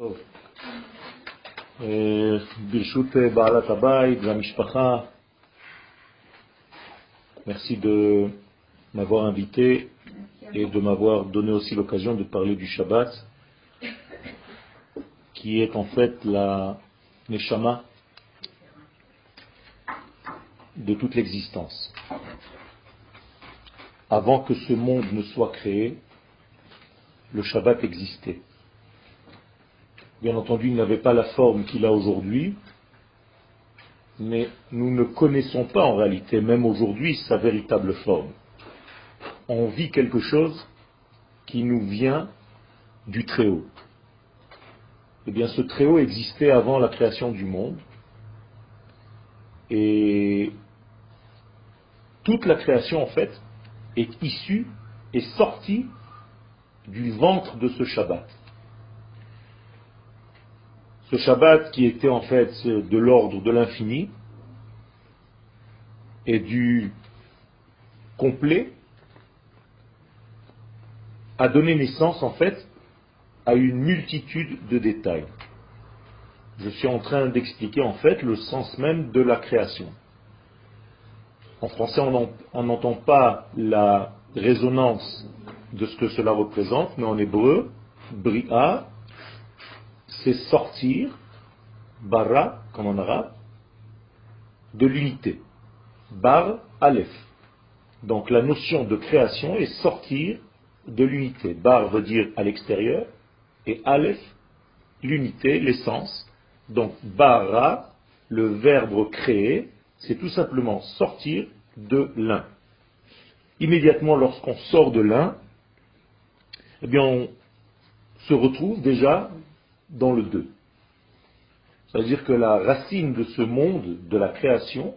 טוב, ברשות בעלת הבית והמשפחה, merci de m'avoir invité et de m'avoir donné aussi l'occasion de parler du Shabbat, qui est en fait la neshama de toute l'existence. Avant que ce monde ne soit créé, le Shabbat existait. Bien entendu, il n'avait pas la forme qu'il a aujourd'hui, mais nous ne connaissons pas en réalité, même aujourd'hui, sa véritable forme. On vit quelque chose qui nous vient du Très-Haut. Eh bien, ce Très-Haut existait avant la création du monde, et toute la création, en fait, est issue et sortie du ventre de ce Shabbat. Ce Shabbat qui était en fait de l'ordre de l'infini et du complet a donné naissance en fait à une multitude de détails. Je suis en train d'expliquer en fait le sens même de la création. En français, on n'entend pas la résonance de ce que cela représente, mais en hébreu, bria, c'est sortir, bara, comme en arabe, de l'unité. Bar, aleph. Donc la notion de création est sortir de l'unité. Bar veut dire à l'extérieur, et aleph, l'unité, l'essence. Donc bara, le verbe créer, c'est tout simplement sortir de l'un. Immédiatement lorsqu'on sort de l'un, eh bien on se retrouve déjà dans le 2. C'est-à-dire que la racine de ce monde, de la création,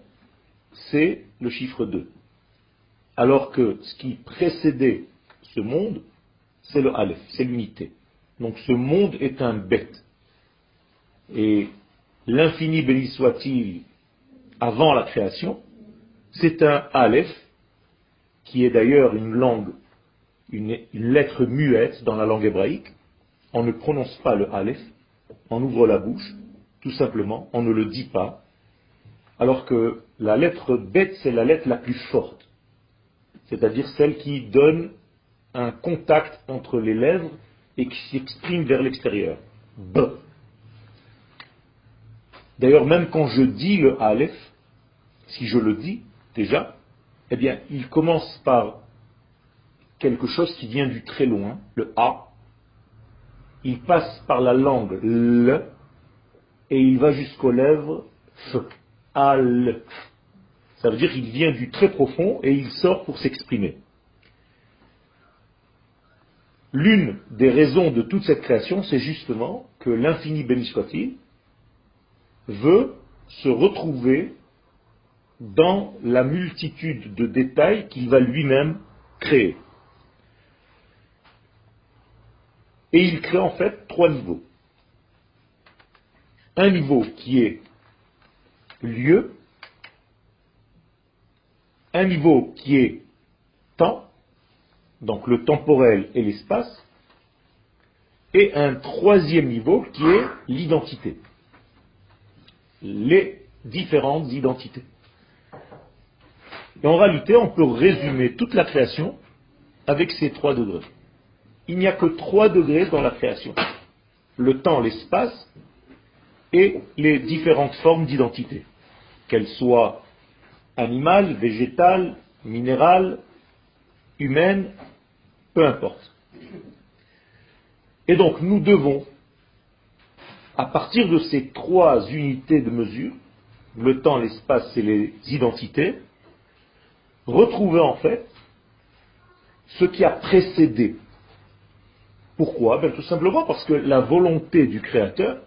c'est le chiffre 2. Alors que ce qui précédait ce monde, c'est le Aleph, c'est l'unité. Donc ce monde est un bête. Et l'infini béni soit-il avant la création, c'est un Aleph, qui est d'ailleurs une langue, une lettre muette dans la langue hébraïque, on ne prononce pas le Aleph, on ouvre la bouche, tout simplement, on ne le dit pas, alors que la lettre bête, c'est la lettre la plus forte, c'est-à-dire celle qui donne un contact entre les lèvres et qui s'exprime vers l'extérieur. B. D'ailleurs, même quand je dis le Aleph, si je le dis déjà, eh bien, il commence par quelque chose qui vient du très loin, le A, il passe par la langue L et il va jusqu'aux lèvres F. Al. Ça veut dire qu'il vient du très profond et il sort pour s'exprimer. L'une des raisons de toute cette création, c'est justement que l'infini béni veut se retrouver dans la multitude de détails qu'il va lui-même créer. Et il crée en fait trois niveaux. Un niveau qui est lieu, un niveau qui est temps, donc le temporel et l'espace, et un troisième niveau qui est l'identité, les différentes identités. Et en réalité, on peut résumer toute la création avec ces trois degrés il n'y a que trois degrés dans la création. Le temps, l'espace et les différentes formes d'identité, qu'elles soient animales, végétales, minérales, humaines, peu importe. Et donc nous devons, à partir de ces trois unités de mesure, le temps, l'espace et les identités, retrouver en fait ce qui a précédé pourquoi? Ben, Tout simplement parce que la volonté du Créateur,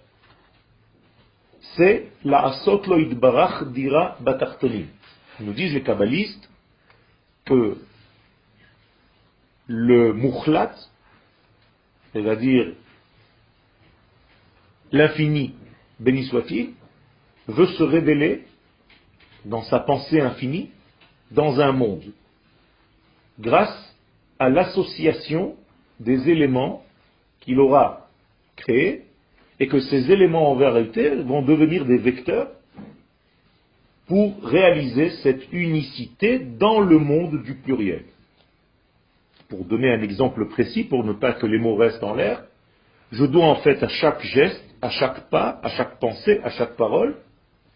c'est la asotloid barach dira batartonim. Nous disent les kabbalistes que le mukhlat, c'est-à-dire l'infini, béni soit-il, veut se révéler dans sa pensée infinie dans un monde, grâce à l'association des éléments qu'il aura créés et que ces éléments en vérité vont devenir des vecteurs pour réaliser cette unicité dans le monde du pluriel. Pour donner un exemple précis, pour ne pas que les mots restent en l'air, je dois en fait à chaque geste, à chaque pas, à chaque pensée, à chaque parole,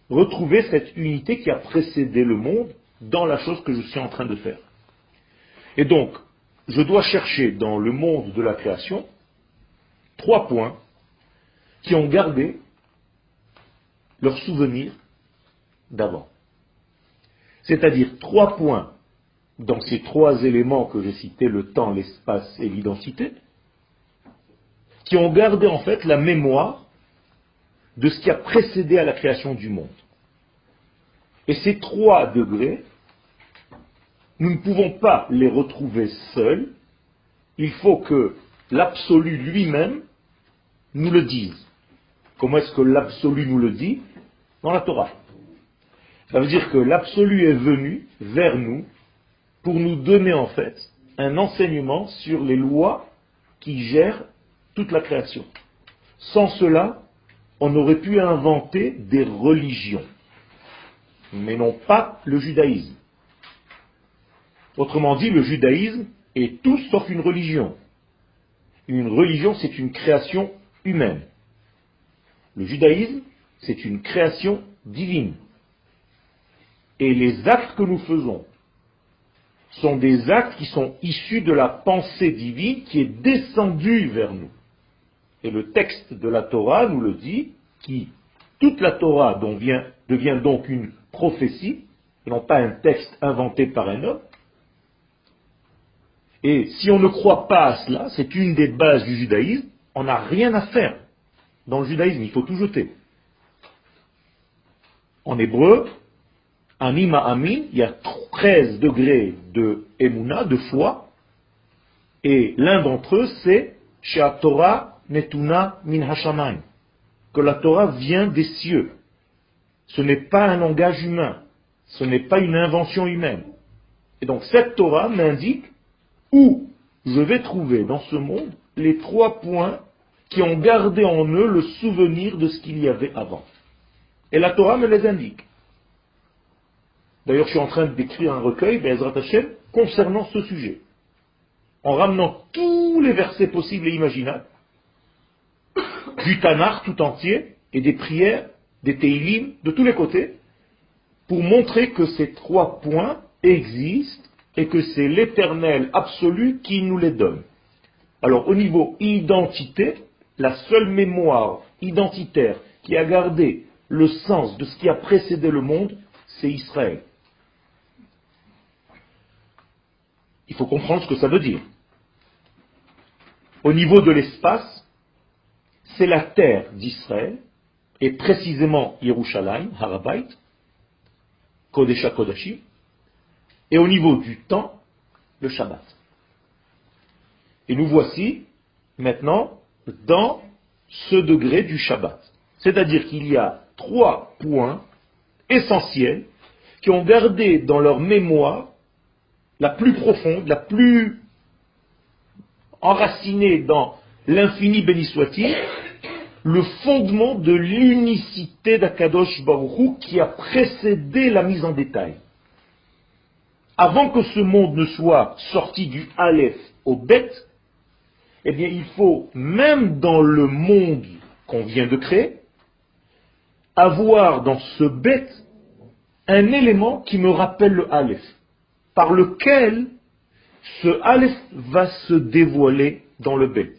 retrouver cette unité qui a précédé le monde dans la chose que je suis en train de faire. Et donc, je dois chercher dans le monde de la création trois points qui ont gardé leur souvenir d'avant. C'est-à-dire trois points dans ces trois éléments que j'ai cités, le temps, l'espace et l'identité, qui ont gardé en fait la mémoire de ce qui a précédé à la création du monde. Et ces trois degrés, nous ne pouvons pas les retrouver seuls, il faut que l'absolu lui-même nous le dise. Comment est-ce que l'absolu nous le dit? Dans la Torah. Ça veut dire que l'absolu est venu vers nous pour nous donner en fait un enseignement sur les lois qui gèrent toute la création. Sans cela, on aurait pu inventer des religions, mais non pas le judaïsme. Autrement dit, le judaïsme est tout sauf une religion. Une religion, c'est une création humaine. Le judaïsme, c'est une création divine. Et les actes que nous faisons sont des actes qui sont issus de la pensée divine qui est descendue vers nous. Et le texte de la Torah nous le dit, qui, toute la Torah devient donc une prophétie, et non pas un texte inventé par un homme. Et si on ne croit pas à cela, c'est une des bases du judaïsme, on n'a rien à faire. Dans le judaïsme, il faut tout jeter. En hébreu, en ima amin, il y a 13 degrés de emuna, de foi, et l'un d'entre eux, c'est Torah netuna min hashamayim, que la Torah vient des cieux. Ce n'est pas un langage humain, ce n'est pas une invention humaine. Et donc cette Torah m'indique où je vais trouver dans ce monde les trois points qui ont gardé en eux le souvenir de ce qu'il y avait avant. Et la Torah me les indique. D'ailleurs, je suis en train d'écrire un recueil, Bezrat Hashem, concernant ce sujet. En ramenant tous les versets possibles et imaginables, du Tanakh tout entier, et des prières, des Teilim, de tous les côtés, pour montrer que ces trois points existent et que c'est l'éternel absolu qui nous les donne. Alors, au niveau identité, la seule mémoire identitaire qui a gardé le sens de ce qui a précédé le monde, c'est Israël. Il faut comprendre ce que ça veut dire. Au niveau de l'espace, c'est la terre d'Israël, et précisément Yerushalayim, Harabait, Kodesha Kodashim, et au niveau du temps, le Shabbat. Et nous voici maintenant dans ce degré du Shabbat. C'est-à-dire qu'il y a trois points essentiels qui ont gardé dans leur mémoire la plus profonde, la plus enracinée dans l'infini béni soit-il, le fondement de l'unicité d'Akadosh Baruch qui a précédé la mise en détail. Avant que ce monde ne soit sorti du Aleph au Bet, eh bien il faut, même dans le monde qu'on vient de créer, avoir dans ce Bet un élément qui me rappelle le Aleph par lequel ce Aleph va se dévoiler dans le Bet.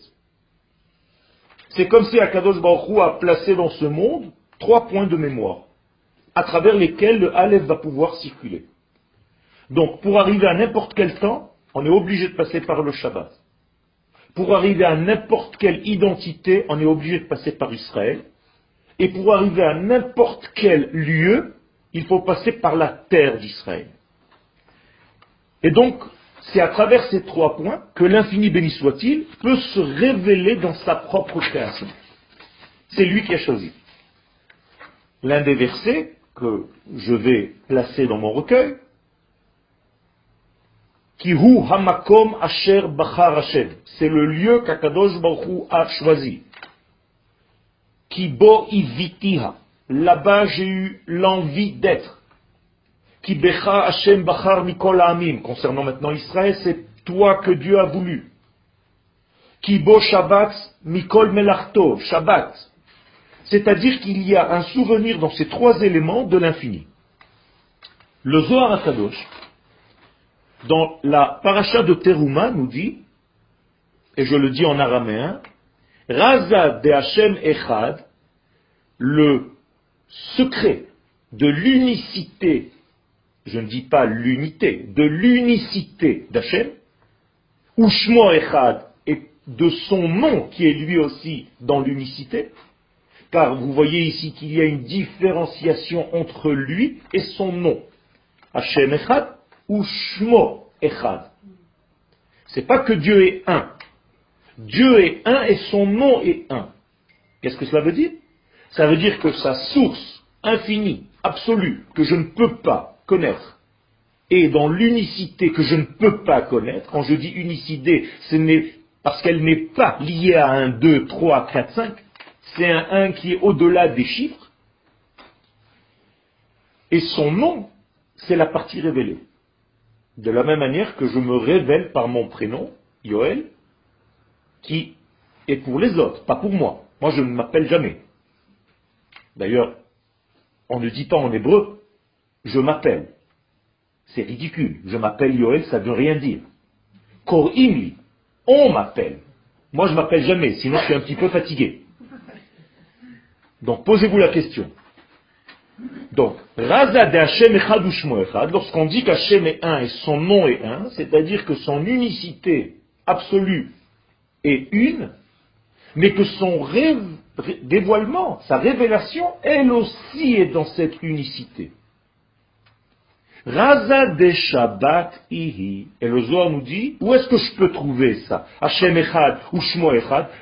C'est comme si Akadosh Baruch a placé dans ce monde trois points de mémoire, à travers lesquels le Aleph va pouvoir circuler. Donc, pour arriver à n'importe quel temps, on est obligé de passer par le Shabbat. Pour arriver à n'importe quelle identité, on est obligé de passer par Israël. Et pour arriver à n'importe quel lieu, il faut passer par la terre d'Israël. Et donc, c'est à travers ces trois points que l'infini béni soit-il peut se révéler dans sa propre création. C'est lui qui a choisi. L'un des versets que je vais placer dans mon recueil, Kihu Hamakom Asher Bachar Hashem. C'est le lieu qu'Akadosh Baruch a choisi. Kibo ivitiha. Là-bas, j'ai eu l'envie d'être. Kibecha Hashem bachar mikol amim. Concernant maintenant Israël, c'est toi que Dieu a voulu. Kibo Shabbat mikol melarto. Shabbat. C'est-à-dire qu'il y a un souvenir dans ces trois éléments de l'infini. Le Zohar Akadosh, dans la paracha de Teruma, nous dit, et je le dis en araméen, Raza de Hashem Echad, le secret de l'unicité, je ne dis pas l'unité, de l'unicité d'Hachem, Ushmo Echad, et de son nom qui est lui aussi dans l'unicité, car vous voyez ici qu'il y a une différenciation entre lui et son nom. Hashem Echad ou Shmo Echad. C'est pas que Dieu est un. Dieu est un et son nom est un. Qu'est-ce que cela veut dire? Ça veut dire que sa source infinie, absolue, que je ne peux pas connaître, est dans l'unicité que je ne peux pas connaître. Quand je dis unicité, ce parce qu'elle n'est pas liée à un 2, 3, 4, 5. C'est un 1 qui est au-delà des chiffres. Et son nom, c'est la partie révélée. De la même manière que je me révèle par mon prénom, Yoel, qui est pour les autres, pas pour moi. Moi, je ne m'appelle jamais. D'ailleurs, on ne dit pas en hébreu, je m'appelle. C'est ridicule. Je m'appelle Yoel, ça ne veut rien dire. Korimli, on m'appelle. Moi, je m'appelle jamais, sinon je suis un petit peu fatigué. Donc, posez-vous la question. Donc, Raza de Hashem Echad Echad, lorsqu'on dit qu'Hachem est un et son nom est un, c'est-à-dire que son unicité absolue est une, mais que son dévoilement, sa révélation, elle aussi est dans cette unicité. Raza de Shabbat ihi. Et le Zohar nous dit, où est-ce que je peux trouver ça? Hashem Echad ou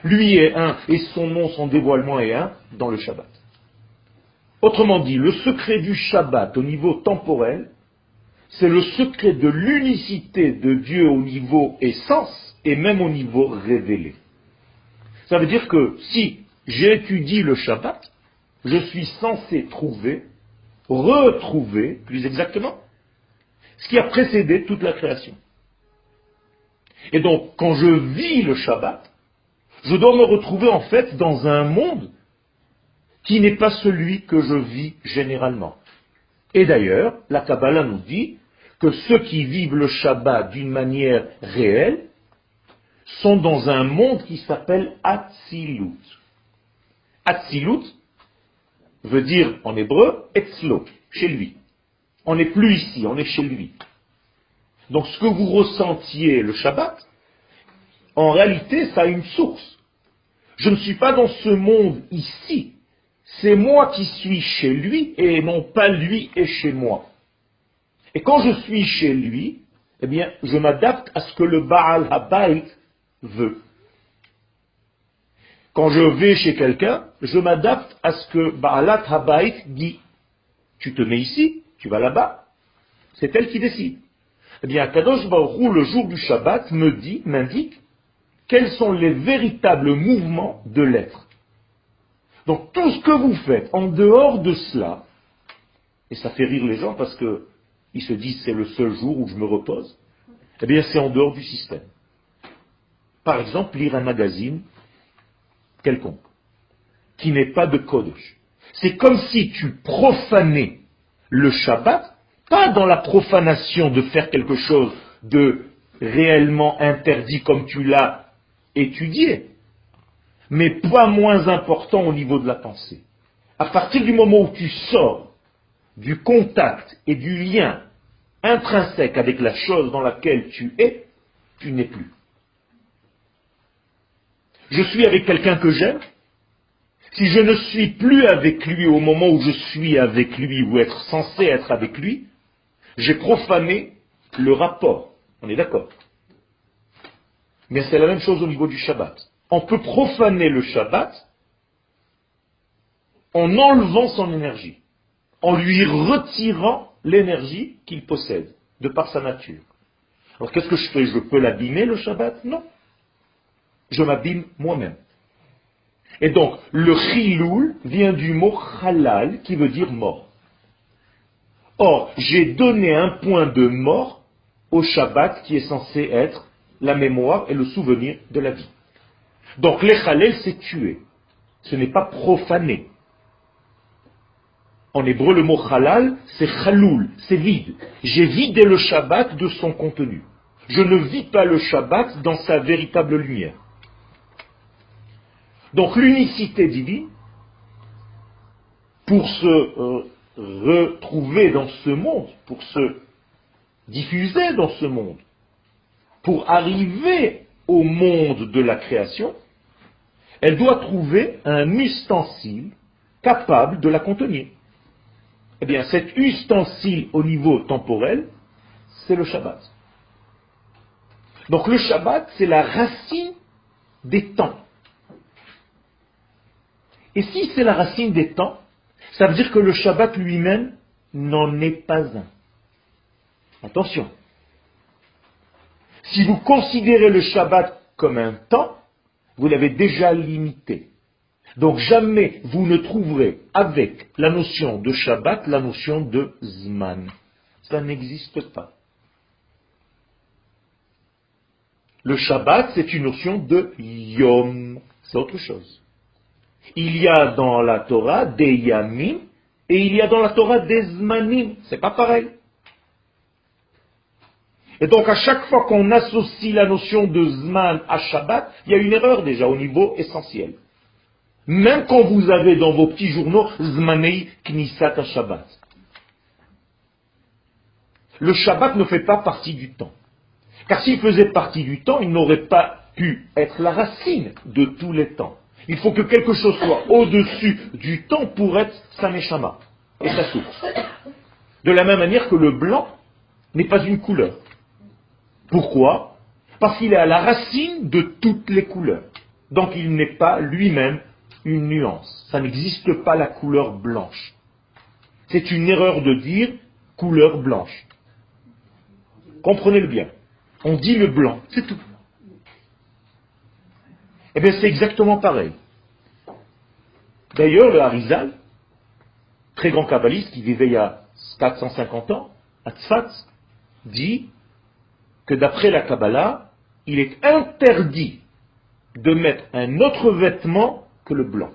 lui est un et son nom, son dévoilement est un, dans le Shabbat. Autrement dit, le secret du Shabbat au niveau temporel, c'est le secret de l'unicité de Dieu au niveau essence et même au niveau révélé. Ça veut dire que si j'étudie le Shabbat, je suis censé trouver, retrouver, plus exactement, ce qui a précédé toute la création. Et donc, quand je vis le Shabbat, je dois me retrouver en fait dans un monde qui n'est pas celui que je vis généralement. Et d'ailleurs, la Kabbalah nous dit que ceux qui vivent le Shabbat d'une manière réelle sont dans un monde qui s'appelle Atzilut. Atzilut veut dire en hébreu Etzlo, chez lui. On n'est plus ici, on est chez lui. Donc ce que vous ressentiez le Shabbat, en réalité, ça a une source. Je ne suis pas dans ce monde ici, c'est moi qui suis chez lui et non pas lui est chez moi. Et quand je suis chez lui, eh bien, je m'adapte à ce que le Baal Habayit veut. Quand je vais chez quelqu'un, je m'adapte à ce que Baalat Habayit dit. Tu te mets ici, tu vas là-bas. C'est elle qui décide. Eh bien, Kadosh Baruch le jour du Shabbat, me dit, m'indique quels sont les véritables mouvements de l'être. Donc tout ce que vous faites en dehors de cela, et ça fait rire les gens parce qu'ils se disent c'est le seul jour où je me repose, eh bien c'est en dehors du système. Par exemple, lire un magazine quelconque, qui n'est pas de Kodesh. C'est comme si tu profanais le Shabbat, pas dans la profanation de faire quelque chose de réellement interdit comme tu l'as étudié, mais pas moins important au niveau de la pensée. À partir du moment où tu sors du contact et du lien intrinsèque avec la chose dans laquelle tu es, tu n'es plus. Je suis avec quelqu'un que j'aime. Si je ne suis plus avec lui au moment où je suis avec lui ou être censé être avec lui, j'ai profané le rapport. On est d'accord. Mais c'est la même chose au niveau du Shabbat on peut profaner le Shabbat en enlevant son énergie, en lui retirant l'énergie qu'il possède, de par sa nature. Alors qu'est-ce que je fais? Je peux l'abîmer le Shabbat? Non. Je m'abîme moi-même. Et donc, le chiloul vient du mot halal qui veut dire mort. Or, j'ai donné un point de mort au Shabbat qui est censé être la mémoire et le souvenir de la vie. Donc, l'echalel, c'est tuer. Ce n'est pas profané. En hébreu, le mot halal, c'est chaloul, c'est vide. J'ai vidé le Shabbat de son contenu. Je ne vis pas le Shabbat dans sa véritable lumière. Donc l'unicité divine, pour se euh, retrouver dans ce monde, pour se diffuser dans ce monde, pour arriver au monde de la création, elle doit trouver un ustensile capable de la contenir. Eh bien, cet ustensile au niveau temporel, c'est le Shabbat. Donc le Shabbat, c'est la racine des temps. Et si c'est la racine des temps, ça veut dire que le Shabbat lui-même n'en est pas un. Attention. Si vous considérez le Shabbat comme un temps, vous l'avez déjà limité. Donc jamais vous ne trouverez avec la notion de Shabbat la notion de Zman. Ça n'existe pas. Le Shabbat, c'est une notion de Yom. C'est autre chose. Il y a dans la Torah des Yamim et il y a dans la Torah des Zmanim. C'est pas pareil. Et donc à chaque fois qu'on associe la notion de Zman à Shabbat, il y a une erreur déjà au niveau essentiel. Même quand vous avez dans vos petits journaux Zmanei Knisat Shabbat. Le Shabbat ne fait pas partie du temps. Car s'il faisait partie du temps, il n'aurait pas pu être la racine de tous les temps. Il faut que quelque chose soit au-dessus du temps pour être sa neshama et sa source. De la même manière que le blanc n'est pas une couleur. Pourquoi? Parce qu'il est à la racine de toutes les couleurs. Donc il n'est pas lui-même une nuance. Ça n'existe pas la couleur blanche. C'est une erreur de dire couleur blanche. Comprenez-le bien. On dit le blanc, c'est tout. Eh bien, c'est exactement pareil. D'ailleurs, le Harizal, très grand kabbaliste qui vivait il y a 450 ans, à Tzfat, dit que d'après la Kabbalah, il est interdit de mettre un autre vêtement que le blanc.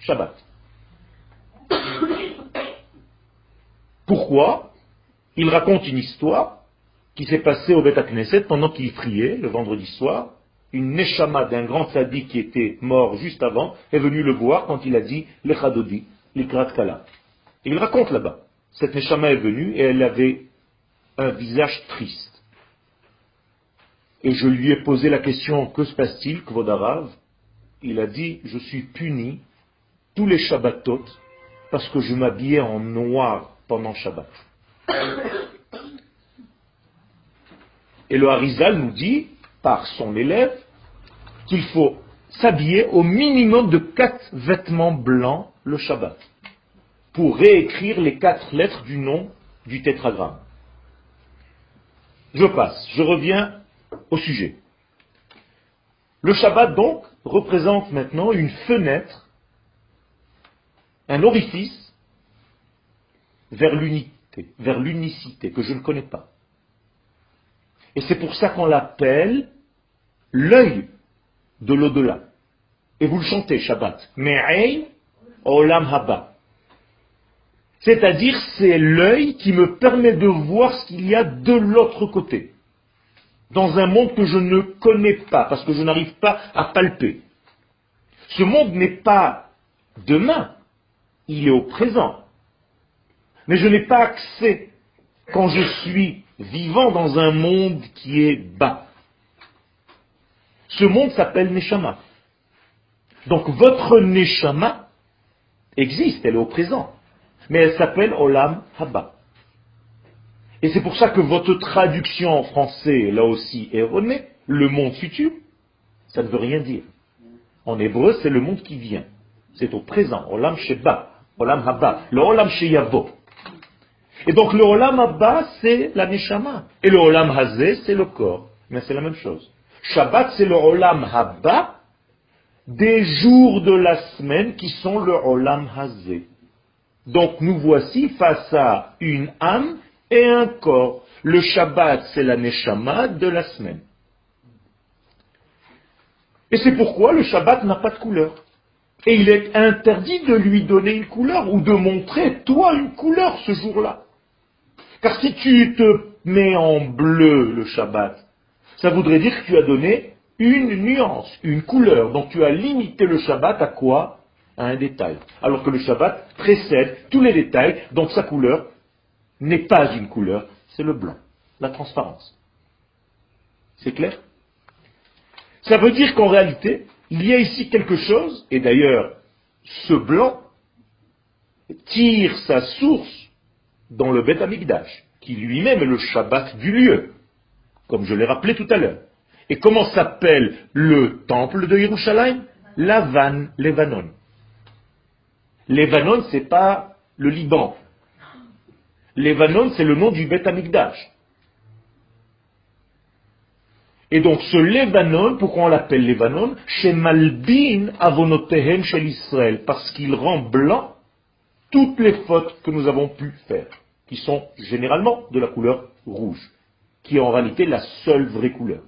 Shabbat. Pourquoi? Il raconte une histoire qui s'est passée au Beth Knesset pendant qu'il priait le vendredi soir. Une neshama d'un grand sadique qui était mort juste avant est venue le voir quand il a dit le chadodi, kala. Et il raconte là-bas. Cette neshama est venue et elle avait un visage triste. Et je lui ai posé la question, que se passe-t-il, Kvodarav? Il a dit, je suis puni tous les Shabbatot parce que je m'habillais en noir pendant Shabbat. Et le Harizal nous dit, par son élève, qu'il faut s'habiller au minimum de quatre vêtements blancs le Shabbat pour réécrire les quatre lettres du nom du tétragramme. Je passe, je reviens au sujet. Le Shabbat, donc, représente maintenant une fenêtre, un orifice vers l'unité, vers l'unicité que je ne connais pas. Et c'est pour ça qu'on l'appelle l'œil de l'au-delà. Et vous le chantez, Shabbat. Me'ain olam haba. C'est-à-dire, c'est l'œil qui me permet de voir ce qu'il y a de l'autre côté dans un monde que je ne connais pas, parce que je n'arrive pas à palper. Ce monde n'est pas demain, il est au présent. Mais je n'ai pas accès, quand je suis vivant dans un monde qui est bas. Ce monde s'appelle Neshama. Donc votre Neshama existe, elle est au présent. Mais elle s'appelle Olam Haba. Et c'est pour ça que votre traduction en français, là aussi, erronée. Le monde futur, ça ne veut rien dire. En hébreu, c'est le monde qui vient. C'est au présent. Olam Sheba. Olam Haba. Le Olam Sheyavo. Et donc le Olam Haba, c'est la Neshama. Et le Olam Hazé, c'est le corps. Mais c'est la même chose. Shabbat, c'est le Olam Haba. des jours de la semaine qui sont le Olam Hazé. Donc nous voici face à une âme et un corps. Le Shabbat, c'est la Neshama de la semaine. Et c'est pourquoi le Shabbat n'a pas de couleur. Et il est interdit de lui donner une couleur ou de montrer, toi, une couleur ce jour-là. Car si tu te mets en bleu le Shabbat, ça voudrait dire que tu as donné une nuance, une couleur. Donc tu as limité le Shabbat à quoi? À un détail. Alors que le Shabbat précède tous les détails, donc sa couleur n'est pas une couleur, c'est le blanc, la transparence. C'est clair? Ça veut dire qu'en réalité, il y a ici quelque chose, et d'ailleurs, ce blanc tire sa source dans le Beth Amikdash, qui lui-même est le Shabbat du lieu, comme je l'ai rappelé tout à l'heure. Et comment s'appelle le temple de Yerushalayim? Lavan, Levanon. Levanon, c'est pas le Liban. Levanon, c'est le nom du Beth Amikdash. Et donc ce Levanon, pourquoi on l'appelle Levanon? Chez Malbin avonotehem chez l'Israël, parce qu'il rend blanc toutes les fautes que nous avons pu faire, qui sont généralement de la couleur rouge, qui est en réalité la seule vraie couleur.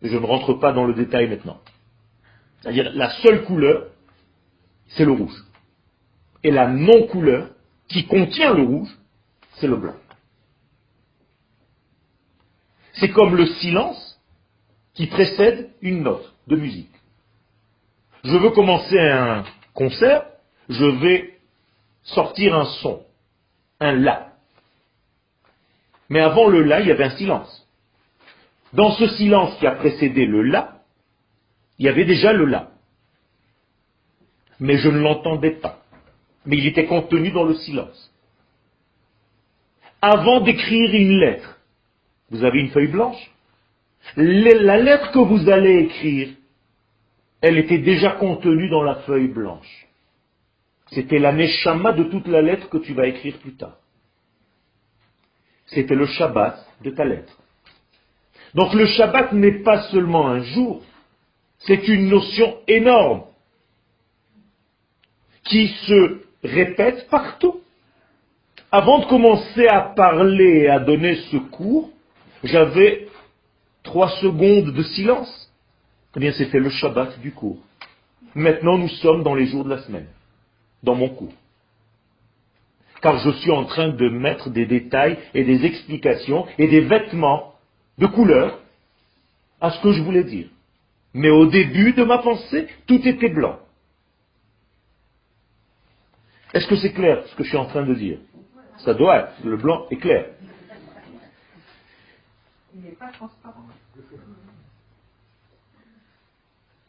Je ne rentre pas dans le détail maintenant. C'est-à-dire la seule couleur, c'est le rouge. Et la non-couleur, qui contient le rouge, c'est le blanc. C'est comme le silence qui précède une note de musique. Je veux commencer un concert, je vais sortir un son, un la. Mais avant le la, il y avait un silence. Dans ce silence qui a précédé le la, il y avait déjà le la. Mais je ne l'entendais pas. Mais il était contenu dans le silence. Avant d'écrire une lettre, vous avez une feuille blanche. La lettre que vous allez écrire, elle était déjà contenue dans la feuille blanche. C'était la neshama de toute la lettre que tu vas écrire plus tard. C'était le Shabbat de ta lettre. Donc le Shabbat n'est pas seulement un jour, c'est une notion énorme qui se répète partout. Avant de commencer à parler et à donner ce cours, j'avais trois secondes de silence. Eh bien, c'était le Shabbat du cours. Maintenant, nous sommes dans les jours de la semaine, dans mon cours. Car je suis en train de mettre des détails et des explications et des vêtements de couleur à ce que je voulais dire. Mais au début de ma pensée, tout était blanc. Est-ce que c'est clair ce que je suis en train de dire? Ça doit être. Le blanc est clair.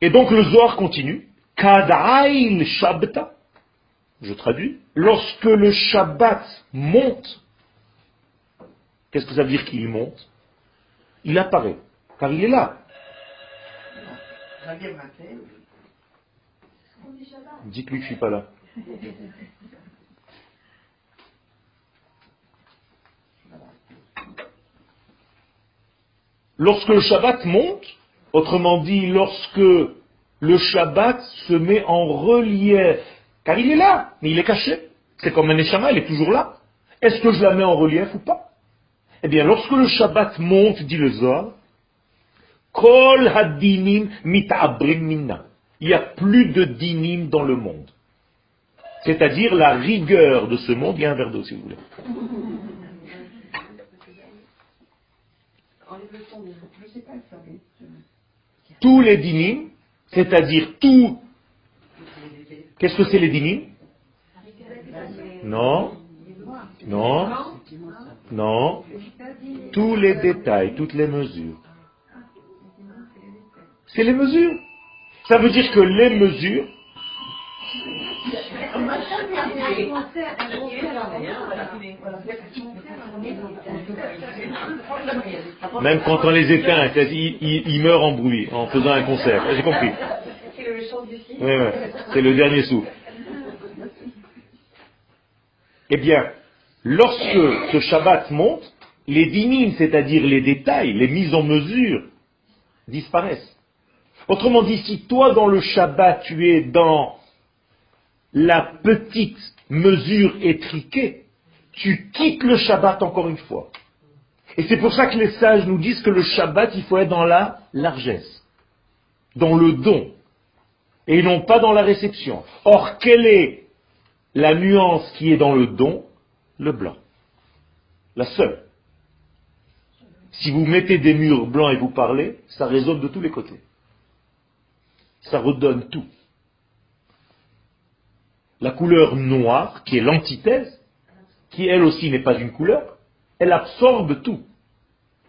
Et donc le Zohar continue. Kadail Shabta. Je traduis. Lorsque le Shabbat monte, qu'est-ce que ça veut dire qu'il monte? Il apparaît. Car il est là. Dites-lui que je ne suis pas là. Lorsque le Shabbat monte, autrement dit, lorsque le Shabbat se met en relief, car il est là, mais il est caché. C'est comme un Neshama, il est toujours là. Est-ce que je la mets en relief ou pas? Eh bien, lorsque le Shabbat monte, dit le Zohar, Kol hadinim. Il n'y a plus de dinim dans le monde. C'est-à-dire la rigueur de ce monde. Il y si vous voulez. Tous les dinim, c'est-à-dire tout. Qu'est-ce que c'est les dinim Non. Non. Non. Tous les détails, toutes les mesures. C'est les mesures. Ça veut dire que les mesures même quand on les éteint, ils, meurent en bruit en faisant un concert. J'ai compris. C'est le dernier souffle. Eh bien, lorsque ce Shabbat monte, les dynimes, c'est-à-dire les détails, les mises en mesure, disparaissent. Autrement dit, si toi dans le Shabbat tu es dans la petite mesure étriquée, tu quittes le Shabbat encore une fois. Et c'est pour ça que les sages nous disent que le Shabbat, il faut être dans la largesse, dans le don, et non pas dans la réception. Or, quelle est la nuance qui est dans le don? Le blanc. La seule. Si vous mettez des murs blancs et vous parlez, ça résonne de tous les côtés. Ça redonne tout. La couleur noire, qui est l'antithèse, qui elle aussi n'est pas une couleur, elle absorbe tout.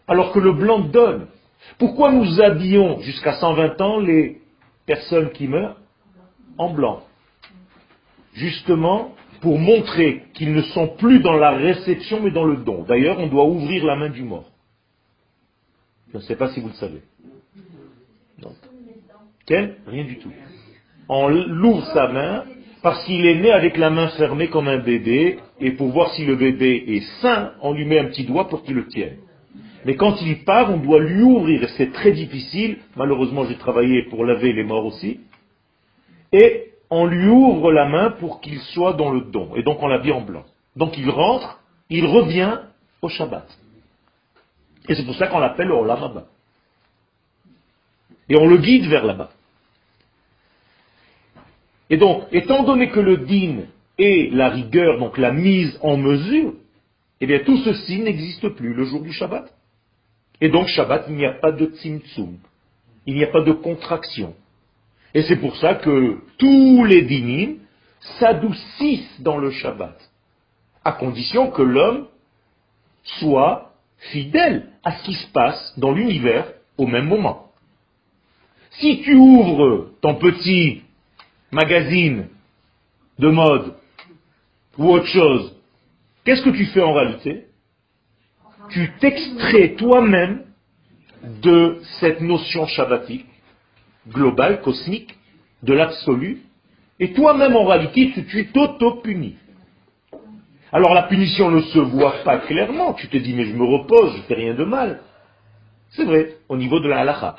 Alors que le blanc donne. Pourquoi nous habillons jusqu'à 120 ans les personnes qui meurent en blanc? Justement pour montrer qu'ils ne sont plus dans la réception mais dans le don. D'ailleurs, on doit ouvrir la main du mort. Je ne sais pas si vous le savez. Quel? Rien du tout. On l'ouvre sa main parce qu'il est né avec la main fermée comme un bébé, et pour voir si le bébé est sain, on lui met un petit doigt pour qu'il le tienne. Mais quand il part, on doit lui ouvrir, et c'est très difficile, malheureusement j'ai travaillé pour laver les morts aussi, et on lui ouvre la main pour qu'il soit dans le don, et donc on l'habille en blanc. Donc il rentre, il revient au Shabbat. Et c'est pour ça qu'on l'appelle le Olam Et on le guide vers là-bas. Et donc, étant donné que le din est la rigueur, donc la mise en mesure, eh bien tout ceci n'existe plus le jour du Shabbat. Et donc Shabbat, il n'y a pas de tzimtzum, il n'y a pas de contraction. Et c'est pour ça que tous les dinim s'adoucissent dans le Shabbat, à condition que l'homme soit fidèle à ce qui se passe dans l'univers au même moment. Si tu ouvres ton petit magazine de mode ou autre chose, qu'est-ce que tu fais en réalité? Tu t'extrais toi-même de cette notion shabbatique, globale, cosmique, de l'absolu, et toi-même en réalité tu t'auto-punis. Alors la punition ne se voit pas clairement, tu te dis mais je me repose, je fais rien de mal. C'est vrai, au niveau de la halakha.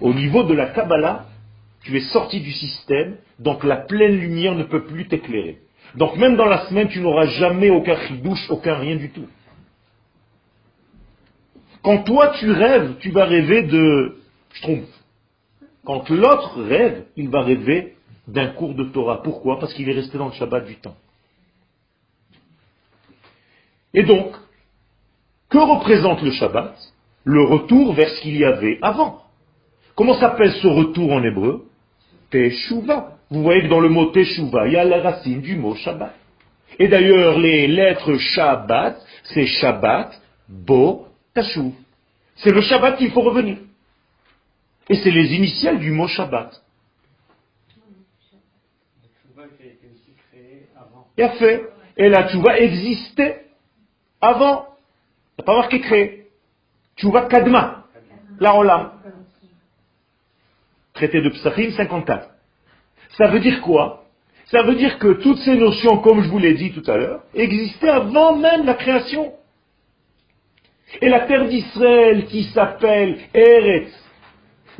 Au niveau de la Kabbalah, tu es sorti du système, donc la pleine lumière ne peut plus t'éclairer. Donc même dans la semaine, tu n'auras jamais aucun chidouche, aucun rien du tout. Quand toi tu rêves, tu vas rêver de trompe. Quand l'autre rêve, il va rêver d'un cours de Torah. Pourquoi? Parce qu'il est resté dans le Shabbat du temps. Et donc, que représente le Shabbat? Le retour vers ce qu'il y avait avant. Comment s'appelle ce retour en hébreu? Teshuva. Vous voyez que dans le mot Teshuva, il y a la racine du mot Shabbat. Et d'ailleurs, les lettres Shabbat, c'est Shabbat, Bo, Tashuv. C'est le Shabbat qu'il faut revenir. Et c'est les initiales du mot Shabbat. Il a fait. Et la Tchouva existait avant. Il n'y a pas marqué créé. Tchouva Kadma. La Olam traité de Psachim 54. Ça veut dire quoi? Ça veut dire que toutes ces notions, comme je vous l'ai dit tout à l'heure, existaient avant même la création. Et la terre d'Israël qui s'appelle Eretz,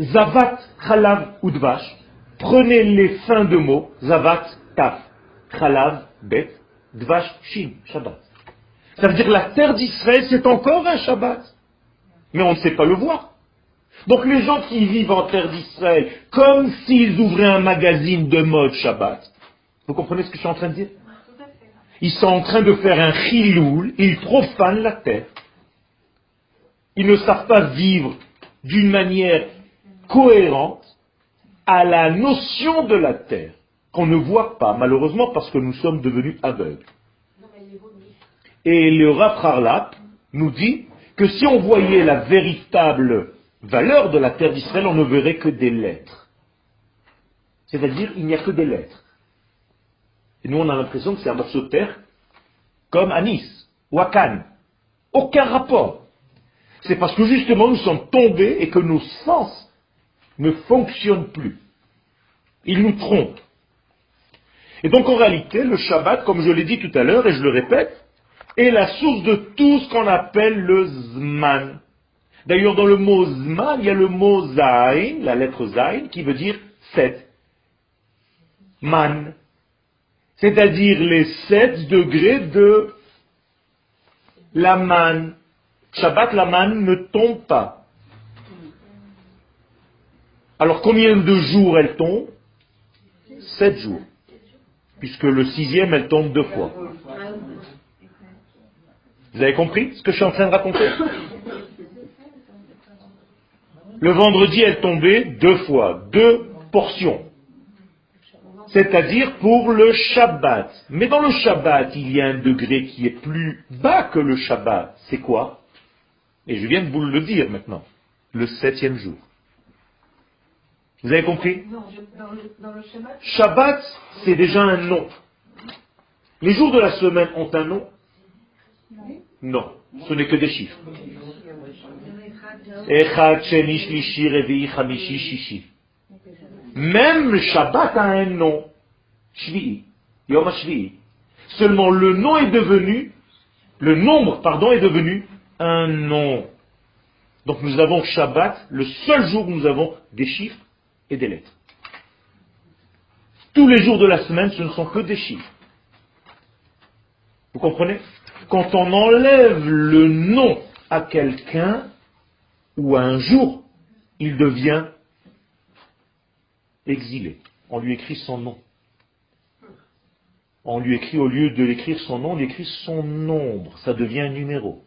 Zavat, Chalav, Udvash, prenez les fins de mots, Zavat, Taf, Chalav, Bet, Dvash, Shin, Shabbat. Ça veut dire que la terre d'Israël, c'est encore un Shabbat. Mais on ne sait pas le voir. Donc les gens qui vivent en terre d'Israël, comme s'ils ouvraient un magazine de mode Shabbat, vous comprenez ce que je suis en train de dire? Ils sont en train de faire un chiloul, ils profanent la terre. Ils ne savent pas vivre d'une manière cohérente à la notion de la terre, qu'on ne voit pas, malheureusement, parce que nous sommes devenus aveugles. Et le Rav nous dit que si on voyait la véritable valeur de la terre d'Israël, on ne verrait que des lettres. C'est-à-dire, il n'y a que des lettres. Et nous, on a l'impression que c'est un morceau de terre comme à Nice ou à Cannes. Aucun rapport. C'est parce que justement, nous sommes tombés et que nos sens ne fonctionnent plus. Ils nous trompent. Et donc, en réalité, le Shabbat, comme je l'ai dit tout à l'heure, et je le répète, est la source de tout ce qu'on appelle le Zman. D'ailleurs, dans le mot Zman, il y a le mot Zain, la lettre Zain, qui veut dire sept. Man. C'est-à-dire les sept degrés de la manne. Shabbat, la manne ne tombe pas. Alors combien de jours elle tombe? Sept jours. Puisque le sixième, elle tombe deux fois. Vous avez compris ce que je suis en train de raconter? Le vendredi, elle tombait deux fois, deux portions. C'est-à-dire pour le Shabbat. Mais dans le Shabbat, il y a un degré qui est plus bas que le Shabbat. C'est quoi? Et je viens de vous le dire maintenant. Le septième jour. Vous avez compris? Shabbat, c'est déjà un nom. Les jours de la semaine ont un nom? Non, ce n'est que des chiffres. Même Shabbat a un nom. Shvi'i. Yom Shvi'i. Seulement le nom est devenu, le nombre, pardon, est devenu un nom. Donc nous avons Shabbat, le seul jour où nous avons des chiffres et des lettres. Tous les jours de la semaine, ce ne sont que des chiffres. Vous comprenez? Quand on enlève le nom à quelqu'un ou à un jour, il devient exilé. On lui écrit son nom. On lui écrit, au lieu de l'écrire son nom, on lui écrit son nombre. Ça devient un numéro.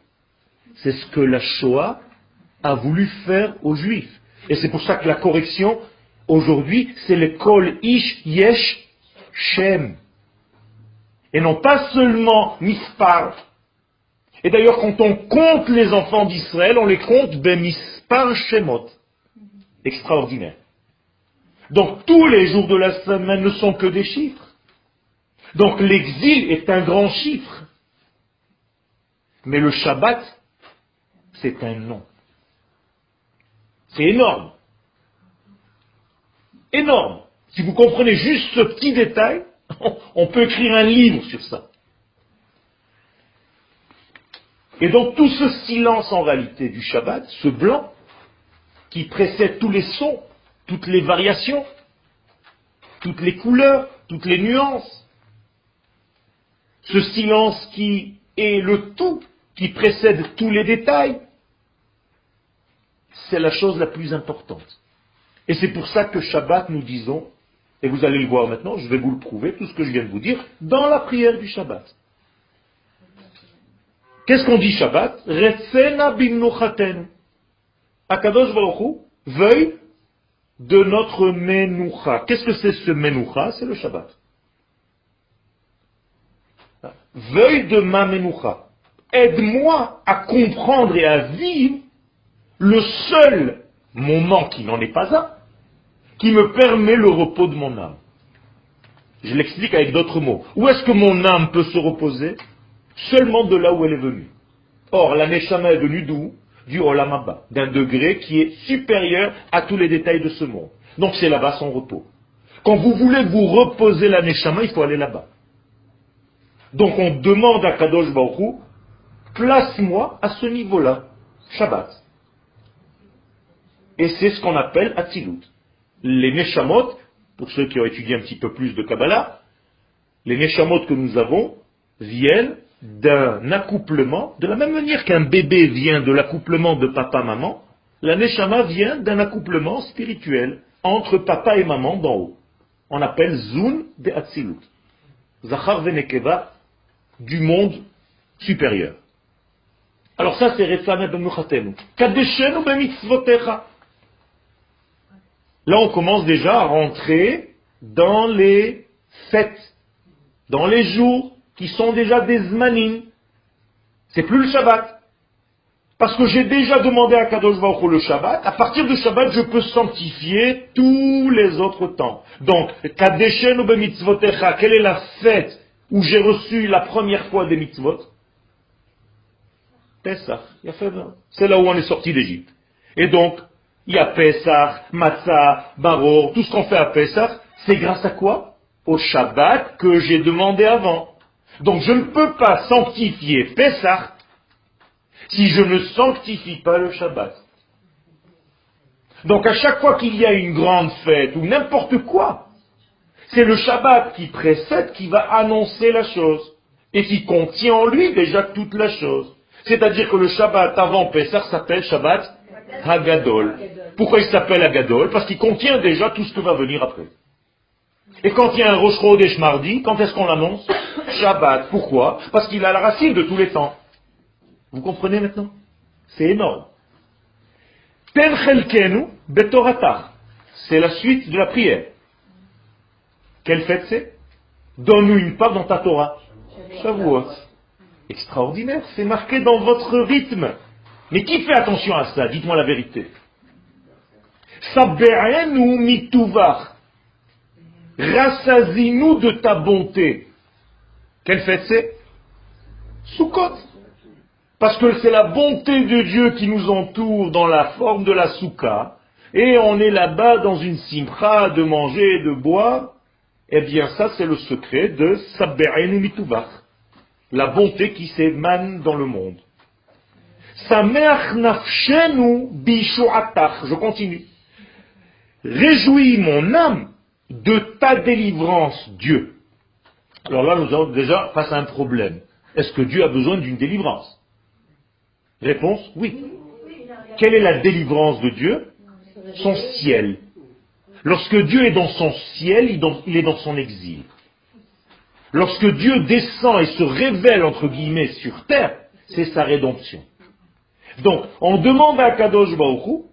C'est ce que la Shoah a voulu faire aux Juifs. Et c'est pour ça que la correction, aujourd'hui, c'est le Ish Yesh Shem. Et non pas seulement Mispar. Et d'ailleurs, quand on compte les enfants d'Israël, on les compte ben Mispar Shemot. Extraordinaire. Donc tous les jours de la semaine ne sont que des chiffres. Donc l'exil est un grand chiffre. Mais le Shabbat, c'est un nom. C'est énorme. Énorme. Si vous comprenez juste ce petit détail, on peut écrire un livre sur ça. Et donc tout ce silence en réalité du Shabbat, ce blanc, qui précède tous les sons, toutes les variations, toutes les couleurs, toutes les nuances. Ce silence qui est le tout, qui précède tous les détails, c'est la chose la plus importante. Et c'est pour ça que Shabbat, nous disons, et vous allez le voir maintenant, je vais vous le prouver, tout ce que je viens de vous dire, dans la prière du Shabbat. Qu'est-ce qu'on dit Shabbat Retsena Akadosh Baruch veuille de notre menoucha. Qu'est-ce que c'est ce menoucha? C'est le Shabbat. Veuille de ma menoucha. Aide-moi à comprendre et à vivre le seul moment qui n'en est pas un, qui me permet le repos de mon âme. Je l'explique avec d'autres mots. Où est-ce que mon âme peut se reposer? Seulement de là où elle est venue. Or, la Neshama est venue d'où? Du Olamaba, d'un degré qui est supérieur à tous les détails de ce monde. Donc c'est là-bas son repos. Quand vous voulez vous reposer la Neshama, il faut aller là-bas. Donc on demande à Kadosh Baruch place-moi à ce niveau-là, Shabbat. Et c'est ce qu'on appelle Atzilut. Les Neshamot, pour ceux qui ont étudié un petit peu plus de Kabbalah, les Neshamot que nous avons viennent d'un accouplement, de la même manière qu'un bébé vient de l'accouplement de papa-maman, la Neshama vient d'un accouplement spirituel entre papa et maman d'en haut. On appelle Zun de Atzilut. Zachar Venekeva du monde supérieur. Alors ça c'est Refane ben Kadeshenu bemitzvotecha. Là on commence déjà à rentrer dans les fêtes, dans les jours qui sont déjà des zmanim. C'est plus le Shabbat. Parce que j'ai déjà demandé à Kadosh Baruch le Shabbat. À partir du Shabbat, je peux sanctifier tous les autres temps. Donc, Kadeshen mitzvotecha, quelle est la fête où j'ai reçu la première fois des mitzvot? Pesach. C'est là où on est sorti d'Égypte. Et donc, il y a Pesach, Matzah, Baror, tout ce qu'on fait à Pesach, c'est grâce à quoi? Au Shabbat que j'ai demandé avant. Donc je ne peux pas sanctifier Pessah si je ne sanctifie pas le Shabbat. Donc à chaque fois qu'il y a une grande fête ou n'importe quoi, c'est le Shabbat qui précède qui va annoncer la chose et qui contient en lui déjà toute la chose. C'est-à-dire que le Shabbat avant Pessah s'appelle Shabbat Hagadol. Pourquoi il s'appelle Hagadol? Parce qu'il contient déjà tout ce que va venir après. Et quand il y a un Rosh Chodesh mardi, quand est-ce qu'on l'annonce Shabbat. Pourquoi? Parce qu'il a la racine de tous les temps. Vous comprenez maintenant? C'est énorme. Ten betoratach. C'est la suite de la prière. Quelle fête c'est? Donne-nous une part dans ta Torah. Shavuot. Extraordinaire, c'est marqué dans votre rythme. Mais qui fait attention à ça? Dites-moi la vérité. Sabbe'enu mituvach. Rassasie-nous de ta bonté. Quelle fête c'est Sukkot. Parce que c'est la bonté de Dieu qui nous entoure dans la forme de la soukha. Et on est là-bas dans une simcha de manger et de boire. Eh bien, ça, c'est le secret de Sabbe'enu mituvach. La bonté qui s'émane dans le monde. Sameach nafshenu bishu'atach. Je continue. Réjouis mon âme de ta délivrance, Dieu. Alors là, nous avons déjà face à un problème. Est-ce que Dieu a besoin d'une délivrance? Réponse, oui. Quelle est la délivrance de Dieu? Son ciel. Lorsque Dieu est dans son ciel, il est dans son exil. Lorsque Dieu descend et se révèle, entre guillemets, sur terre, c'est sa rédemption. Donc, on demande à Kadosh Baruch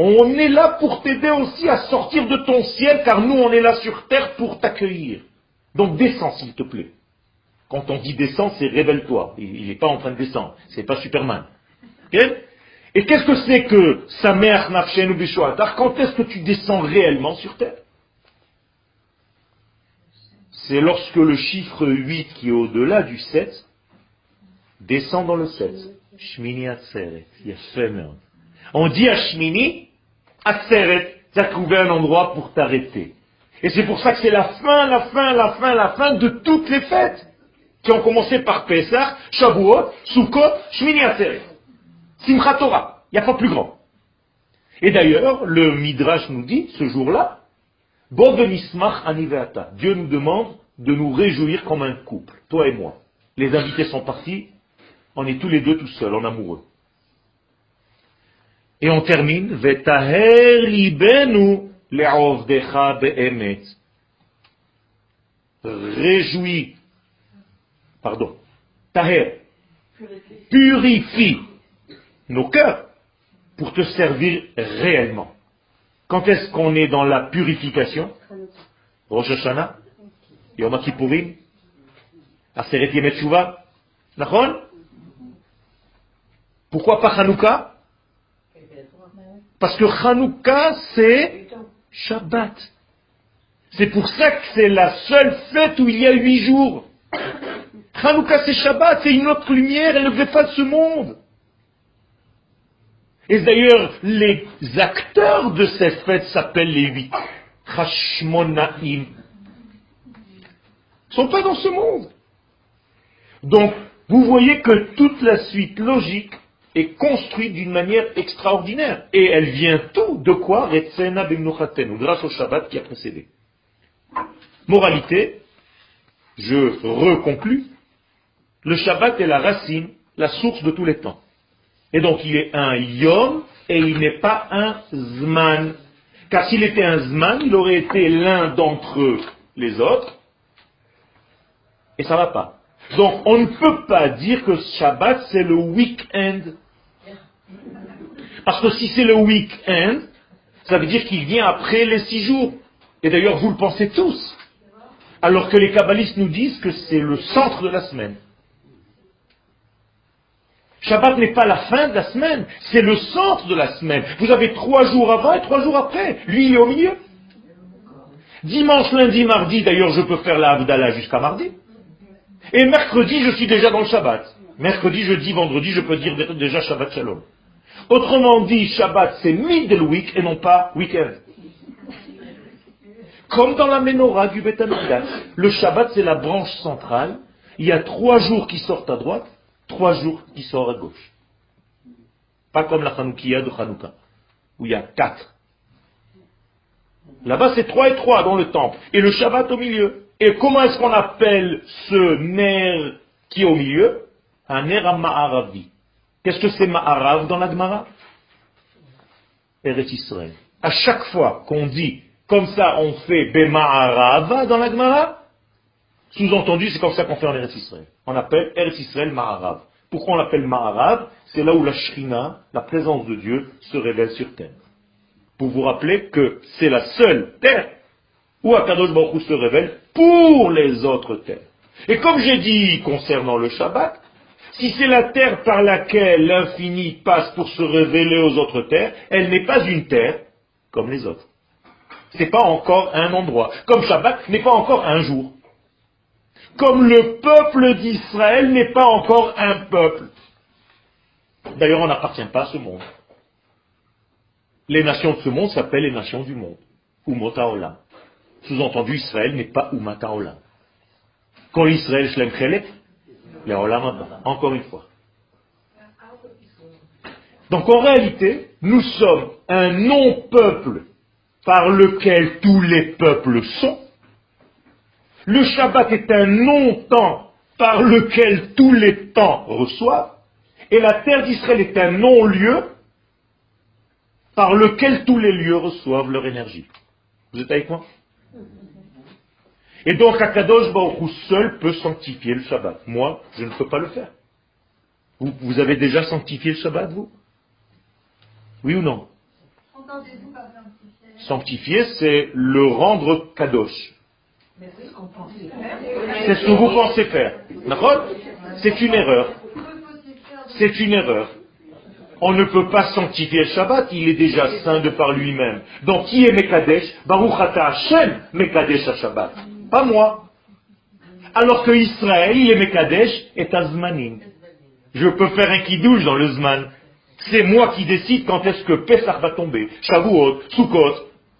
on est là pour t'aider aussi à sortir de ton ciel, car nous, on est là sur terre pour t'accueillir. Donc descends, s'il te plaît. Quand on dit descends, c'est révèle-toi. Il n'est pas en train de descendre. C'est pas Superman. Et qu'est-ce que c'est que sa mère Nafshen ou Quand est-ce que tu descends réellement sur terre? C'est lorsque le chiffre 8 qui est au-delà du 7 descend dans le 7. Shmini Atzeret. On dit à Shmini, Atzeret, tu as trouvé un endroit pour t'arrêter. Et c'est pour ça que c'est la fin, la fin, la fin, la fin de toutes les fêtes qui ont commencé par Pesach, Shavuot, Sukkot, Shmini Atzeret. Simchat Torah. Il n'y a pas plus grand. Et d'ailleurs, le Midrash nous dit, ce jour-là, Aniveata. Dieu nous demande de nous réjouir comme un couple, toi et moi. Les invités sont partis, on est tous les deux tout seuls, en amoureux. Et on termine, Vetaher le'ovdecha be'emet. Réjouis, pardon, taher, purifie nos cœurs pour te servir réellement. Quand est-ce qu'on est dans la purification? Rosh Hashanah Yom Kippourim Aseret Yemet Pourquoi pas Hanouka? Parce que Hanouka, c'est Shabbat. C'est pour ça que c'est la seule fête où il y a huit jours. Hanouka, c'est Shabbat, c'est une autre lumière, elle ne fait pas de ce monde. Et d'ailleurs, les acteurs de cette fête s'appellent les huit. Hashmonaim. Ils ne sont pas dans ce monde. Donc, vous voyez que toute la suite logique est construite d'une manière extraordinaire. Et elle vient tout de quoi grâce au Shabbat qui a précédé. Moralité, je reconclus, le Shabbat est la racine, la source de tous les temps. Et donc il est un yom et il n'est pas un zman. Car s'il était un zman, il aurait été l'un d'entre les autres. Et ça ne va pas. Donc on ne peut pas dire que Shabbat c'est le week-end parce que si c'est le week-end, ça veut dire qu'il vient après les six jours. Et d'ailleurs, vous le pensez tous. Alors que les kabbalistes nous disent que c'est le centre de la semaine. Shabbat n'est pas la fin de la semaine, c'est le centre de la semaine. Vous avez trois jours avant et trois jours après. Lui, il est au milieu. Dimanche, lundi, mardi, d'ailleurs, je peux faire la Havdalah jusqu'à mardi. Et mercredi, je suis déjà dans le Shabbat. Mercredi, jeudi, vendredi, je peux dire déjà Shabbat Shalom. Autrement dit, Shabbat, c'est middle week et non pas week-end. Comme dans la menorah du Beth le Shabbat, c'est la branche centrale. Il y a trois jours qui sortent à droite, trois jours qui sortent à gauche. Pas comme la Hanoukia de Hanouka, où il y a quatre Là-bas, c'est trois et trois dans le temple. Et le Shabbat au milieu. Et comment est-ce qu'on appelle ce nerf qui est au milieu? Un nerf à Ma'aravi. Qu'est-ce que c'est Ma'arav dans la Gemara? Eretz Israël. À chaque fois qu'on dit comme ça, on fait Bema'arav dans la Gemara, sous-entendu, c'est comme ça qu'on fait en Eretz Israël. On appelle Eretz Israël Ma'arav. Pourquoi on l'appelle Ma'arav? C'est là où la Shrina, la présence de Dieu, se révèle sur terre. Pour vous rappeler que c'est la seule terre où Akadosh Baruch se révèle pour les autres terres. Et comme j'ai dit concernant le Shabbat, si c'est la terre par laquelle l'infini passe pour se révéler aux autres terres, elle n'est pas une terre comme les autres. Ce n'est pas encore un endroit. Comme Shabbat n'est pas encore un jour. Comme le peuple d'Israël n'est pas encore un peuple. D'ailleurs, on n'appartient pas à ce monde. Les nations de ce monde s'appellent les nations du monde. Umota Olam. Sous-entendu, Israël n'est pas Umata Olam. Quand Israël Shlem Encore une fois. Donc en réalité, nous sommes un non-peuple par lequel tous les peuples sont. Le Shabbat est un non-temps par lequel tous les temps reçoivent. Et la terre d'Israël est un non-lieu par lequel tous les lieux reçoivent leur énergie. Vous êtes avec moi? Et donc Akadosh Baruch seul peut sanctifier le Shabbat. Moi, je ne peux pas le faire. Vous, vous avez déjà sanctifié le Shabbat, vous? Oui ou non? Sanctifier, c'est le rendre kadosh. C'est ce que vous pensez faire. C'est une erreur. C'est une erreur on ne peut pas sanctifier le Shabbat, il est déjà saint de par lui-même. Donc qui est Mekadesh? Baruch Ata Hashem Mekadesh Shabbat. Pas moi. Alors que Israël, il est Mekadesh et Azmanim. Je peux faire un kidouche dans le Zman. C'est moi qui décide quand est-ce que Pesach va tomber. Shavuot, Sukkot,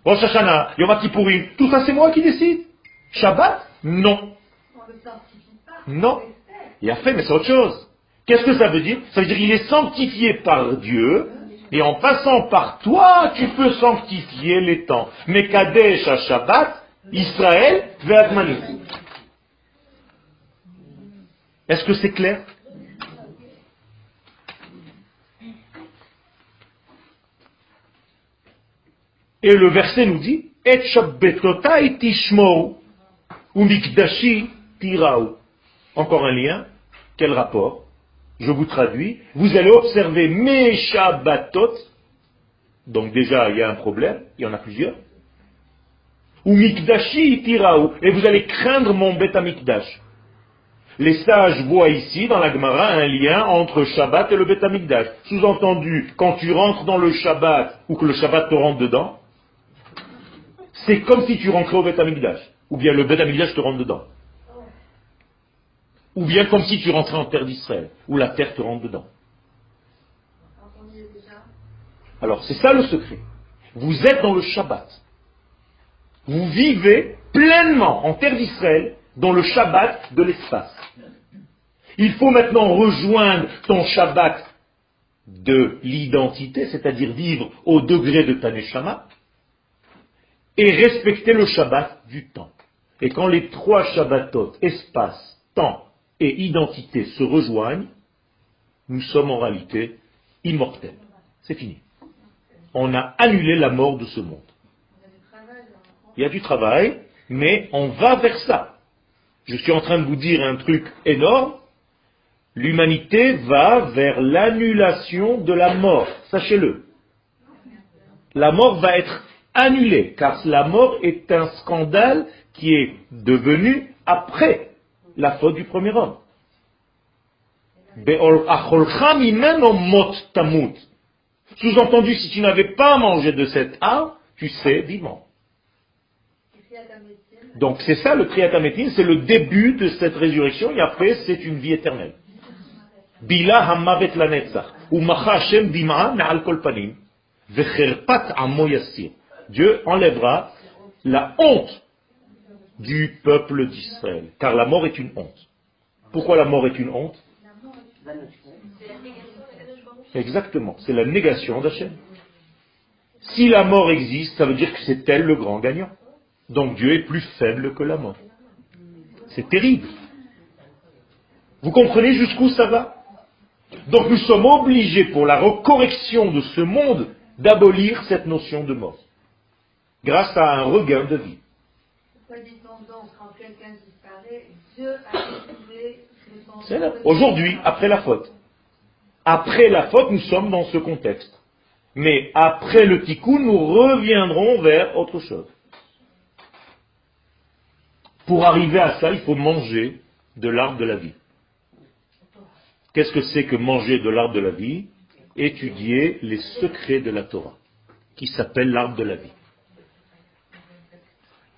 Rosh Hashanah, Yom. Tout ça, c'est moi qui décide. Shabbat? Non. Non. Il a fait, mais c'est autre chose. Qu'est-ce que ça veut dire? Ça veut dire qu'il est sanctifié par Dieu, et en passant par toi, tu peux sanctifier les temps. Mais Kadesh à Shabbat, Israël, Ve'admanu. Est-ce que c'est clair? Et le verset nous dit, Et ou mikdashi tirau. Encore un lien. Quel rapport? Je vous traduis, vous allez observer mes Shabbatot, donc déjà il y a un problème, il y en a plusieurs, ou Mikdashi Tiraou, et vous allez craindre mon Amikdash. Les sages voient ici, dans la Gemara, un lien entre Shabbat et le Bet Amikdash. Sous-entendu, quand tu rentres dans le Shabbat, ou que le Shabbat te rentre dedans, c'est comme si tu rentrais au Bet Amikdash, ou bien le Bet Amikdash te rentre dedans. Ou bien comme si tu rentrais en terre d'Israël, où la terre te rentre dedans. Alors c'est ça le secret. Vous êtes dans le Shabbat. Vous vivez pleinement en terre d'Israël dans le Shabbat de l'espace. Il faut maintenant rejoindre ton Shabbat de l'identité, c'est-à-dire vivre au degré de ta Neshama, et respecter le Shabbat du temps. Et quand les trois Shabbatot, espace, temps et identité se rejoignent, nous sommes en réalité immortels. C'est fini. On a annulé la mort de ce monde. Il y a du travail, mais on va vers ça. Je suis en train de vous dire un truc énorme. L'humanité va vers l'annulation de la mort. Sachez-le. La mort va être annulée, car la mort est un scandale qui est devenu après la faute du premier homme. Sous-entendu, si tu n'avais pas mangé de cet arbre, tu sais vivant. Donc c'est ça le triatamétine, c'est le début de cette résurrection et après c'est une vie éternelle. Bila hamavet Dieu enlèvera la honte du peuple d'Israël. Car la mort est une honte. Pourquoi la mort est une honte? Exactement, c'est la négation d'Hachem. Si la mort existe, ça veut dire que c'est elle le grand gagnant. Donc Dieu est plus faible que la mort. C'est terrible. Vous comprenez jusqu'où ça va? Donc nous sommes obligés pour la recorrection de ce monde d'abolir cette notion de mort. Grâce à un regain de vie. Aujourd'hui, après la faute. Après la faute, nous sommes dans ce contexte. Mais après le tikkun, nous reviendrons vers autre chose. Pour arriver à ça, il faut manger de l'arbre de la vie. Qu'est-ce que c'est que manger de l'arbre de la vie? Étudier les secrets de la Torah, qui s'appelle l'arbre de la vie.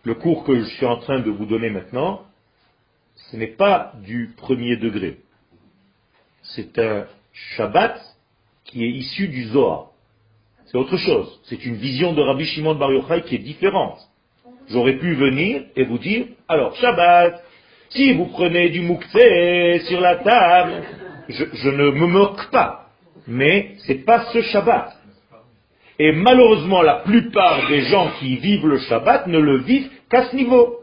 Le cours que je suis en train de vous donner maintenant, ce n'est pas du premier degré. C'est un Shabbat qui est issu du Zohar. C'est autre chose. C'est une vision de Rabbi Shimon Bar Yochai qui est différente. J'aurais pu venir et vous dire, alors Shabbat, si vous prenez du mouktsé sur la table, je, ne me moque pas. Mais c'est pas ce Shabbat. Et malheureusement, la plupart des gens qui vivent le Shabbat ne le vivent qu'à ce niveau.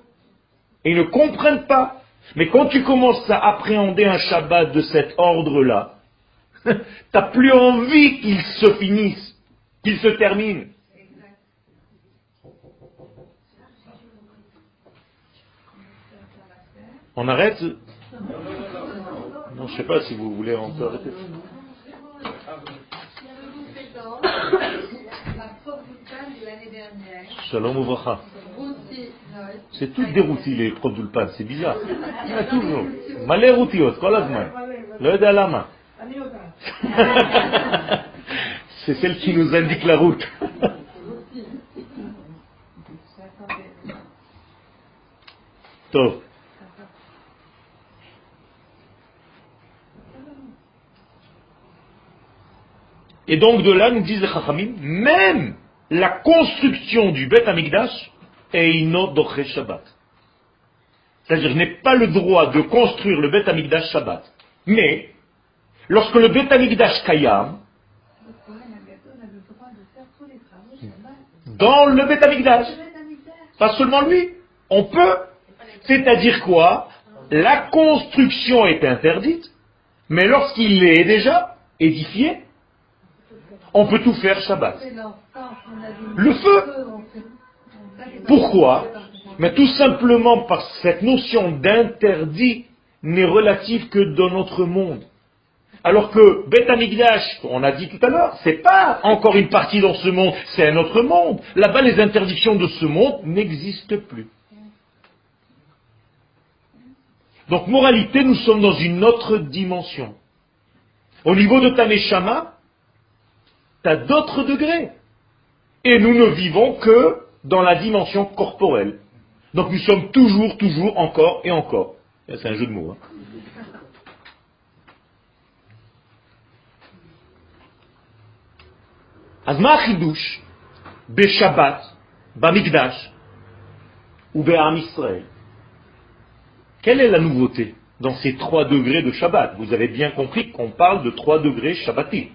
Et ils ne comprennent pas. Mais quand tu commences à appréhender un Shabbat de cet ordre-là, t'as plus envie qu'il se finisse, qu'il se termine. On arrête Non, je ne sais pas si vous voulez encore arrêter. Shalom Uvracha. C'est tout dérouti les produlpan, c'est bizarre. Il y a toujours. Malé routiot, kolazman. Le lama. C'est celle qui nous indique la route. Top. Et donc de là, nous disent les Chachamim, même la construction du Beth Amikdash est autre Shabbat. C'est-à-dire, je n'ai pas le droit de construire le Beth Amikdash Shabbat. Mais, lorsque le Beth Amikdash Kayam, dans le Beth Amikdash, pas seulement lui, on peut. C'est-à-dire quoi? La construction est interdite, mais lorsqu'il est déjà édifié, on peut tout faire Shabbat. Le feu. Pourquoi? Mais tout simplement parce que cette notion d'interdit n'est relative que dans notre monde. Alors que Beth Amikdash, on a dit tout à l'heure, c'est pas encore une partie dans ce monde, c'est un autre monde. Là-bas, les interdictions de ce monde n'existent plus. Donc, moralité, nous sommes dans une autre dimension. Au niveau de Taneshama, tu as d'autres degrés. Et nous ne vivons que dans la dimension corporelle. Donc nous sommes toujours, toujours, encore et encore. C'est un jeu de mots. Hein. Azma Beshabbat, Bamikdash, ou Be'am Israël. Quelle est la nouveauté dans ces trois degrés de Shabbat? Vous avez bien compris qu'on parle de trois degrés Shabbati.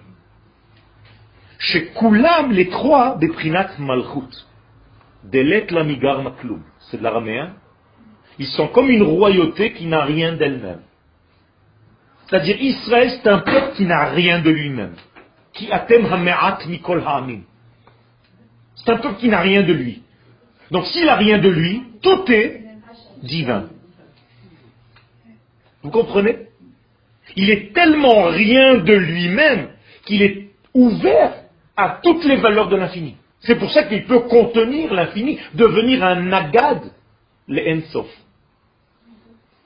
Les trois, Beprinat Malchut. Delet Lamigar Maklum. C'est de l'araméen. Ils sont comme une royauté qui n'a rien d'elle-même. C'est-à-dire, Israël, c'est un peuple qui n'a rien de lui-même. Qui atem hame'at mikol ha'amin. C'est un peuple qui n'a rien de lui. Donc, s'il n'a rien de lui, tout est divin. Vous comprenez? Il est tellement rien de lui-même qu'il est ouvert à toutes les valeurs de l'infini. C'est pour ça qu'il peut contenir l'infini, devenir un nagad, le Ensof.